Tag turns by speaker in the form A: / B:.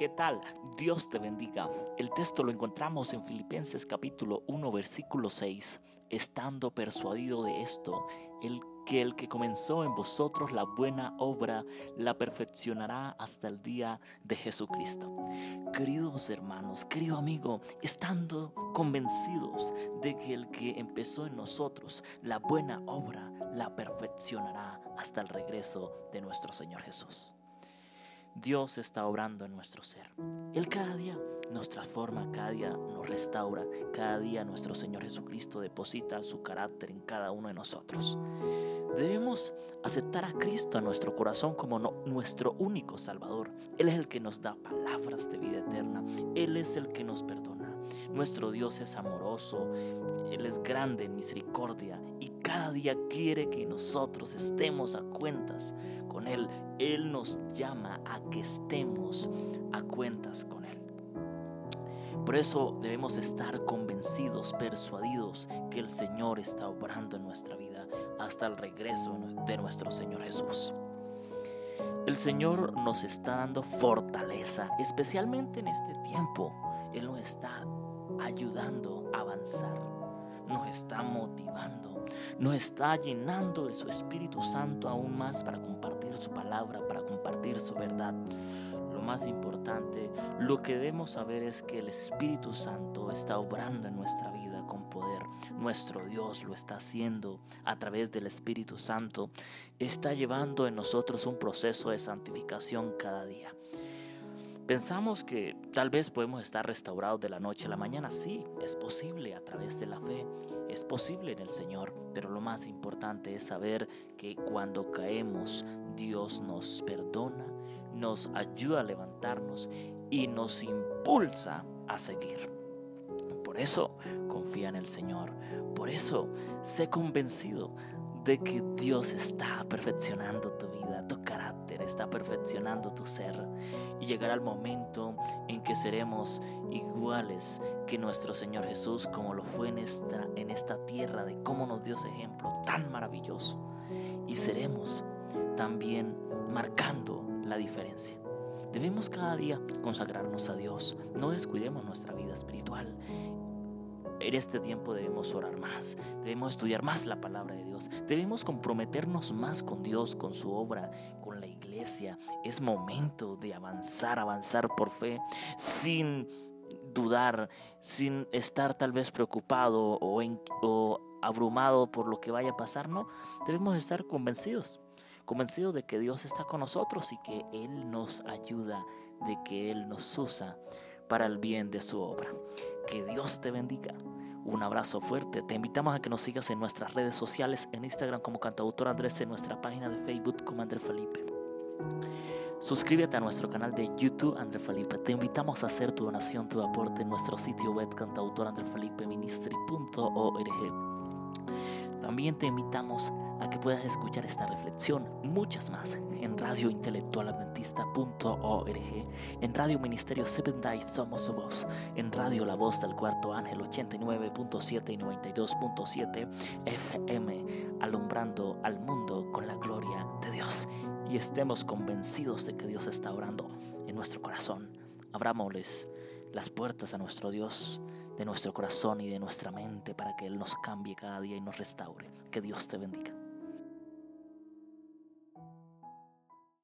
A: ¿Qué tal? Dios te bendiga. El texto lo encontramos en Filipenses capítulo 1 versículo 6. Estando persuadido de esto, el que el que comenzó en vosotros la buena obra la perfeccionará hasta el día de Jesucristo. Queridos hermanos, querido amigo, estando convencidos de que el que empezó en nosotros la buena obra la perfeccionará hasta el regreso de nuestro Señor Jesús. Dios está obrando en nuestro ser. Él cada día nos transforma, cada día nos restaura, cada día nuestro Señor Jesucristo deposita su carácter en cada uno de nosotros. Debemos aceptar a Cristo en nuestro corazón como nuestro único Salvador. Él es el que nos da palabras de vida eterna. Él es el que nos perdona. Nuestro Dios es amoroso, Él es grande en misericordia y cada día quiere que nosotros estemos a cuentas con Él. Él nos llama a que estemos a cuentas con Él. Por eso debemos estar convencidos, persuadidos que el Señor está obrando en nuestra vida hasta el regreso de nuestro Señor Jesús. El Señor nos está dando fortaleza, especialmente en este tiempo. Él nos está ayudando a avanzar, nos está motivando, nos está llenando de su Espíritu Santo aún más para compartir su palabra, para compartir su verdad. Lo más importante, lo que debemos saber es que el Espíritu Santo está obrando en nuestra vida con poder. Nuestro Dios lo está haciendo a través del Espíritu Santo. Está llevando en nosotros un proceso de santificación cada día. Pensamos que tal vez podemos estar restaurados de la noche a la mañana. Sí, es posible a través de la fe, es posible en el Señor, pero lo más importante es saber que cuando caemos, Dios nos perdona, nos ayuda a levantarnos y nos impulsa a seguir. Por eso confía en el Señor, por eso sé convencido de que Dios está perfeccionando tu vida, tu está perfeccionando tu ser. Y llegará el momento en que seremos iguales que nuestro Señor Jesús, como lo fue en esta, en esta tierra, de cómo nos dio ese ejemplo tan maravilloso. Y seremos también marcando la diferencia. Debemos cada día consagrarnos a Dios. No descuidemos nuestra vida espiritual en este tiempo debemos orar más, debemos estudiar más la palabra de Dios, debemos comprometernos más con Dios, con su obra, con la iglesia. Es momento de avanzar, avanzar por fe, sin dudar, sin estar tal vez preocupado o, o abrumado por lo que vaya a pasar, no, debemos estar convencidos convencidos de que Dios está con nosotros y que Él nos ayuda, de que Él nos usa para el bien de su obra. Que Dios te bendiga. Un abrazo fuerte. Te invitamos a que nos sigas en nuestras redes sociales, en Instagram como cantautor Andrés, en nuestra página de Facebook como Andrés Felipe. Suscríbete a nuestro canal de YouTube Andrés Felipe. Te invitamos a hacer tu donación, tu aporte en nuestro sitio web cantautorandrefelipeministry.org. También te invitamos a que puedas escuchar esta reflexión, muchas más, en radiointelectualadventista.org, en Radio Ministerio Seven Days Somos Su Voz, en Radio La Voz del Cuarto Ángel 89.7 y 92.7 FM, alumbrando al mundo con la gloria de Dios. Y estemos convencidos de que Dios está orando en nuestro corazón. Abrámosles las puertas a nuestro Dios de nuestro corazón y de nuestra mente para que Él nos cambie cada día y nos restaure. Que Dios te bendiga.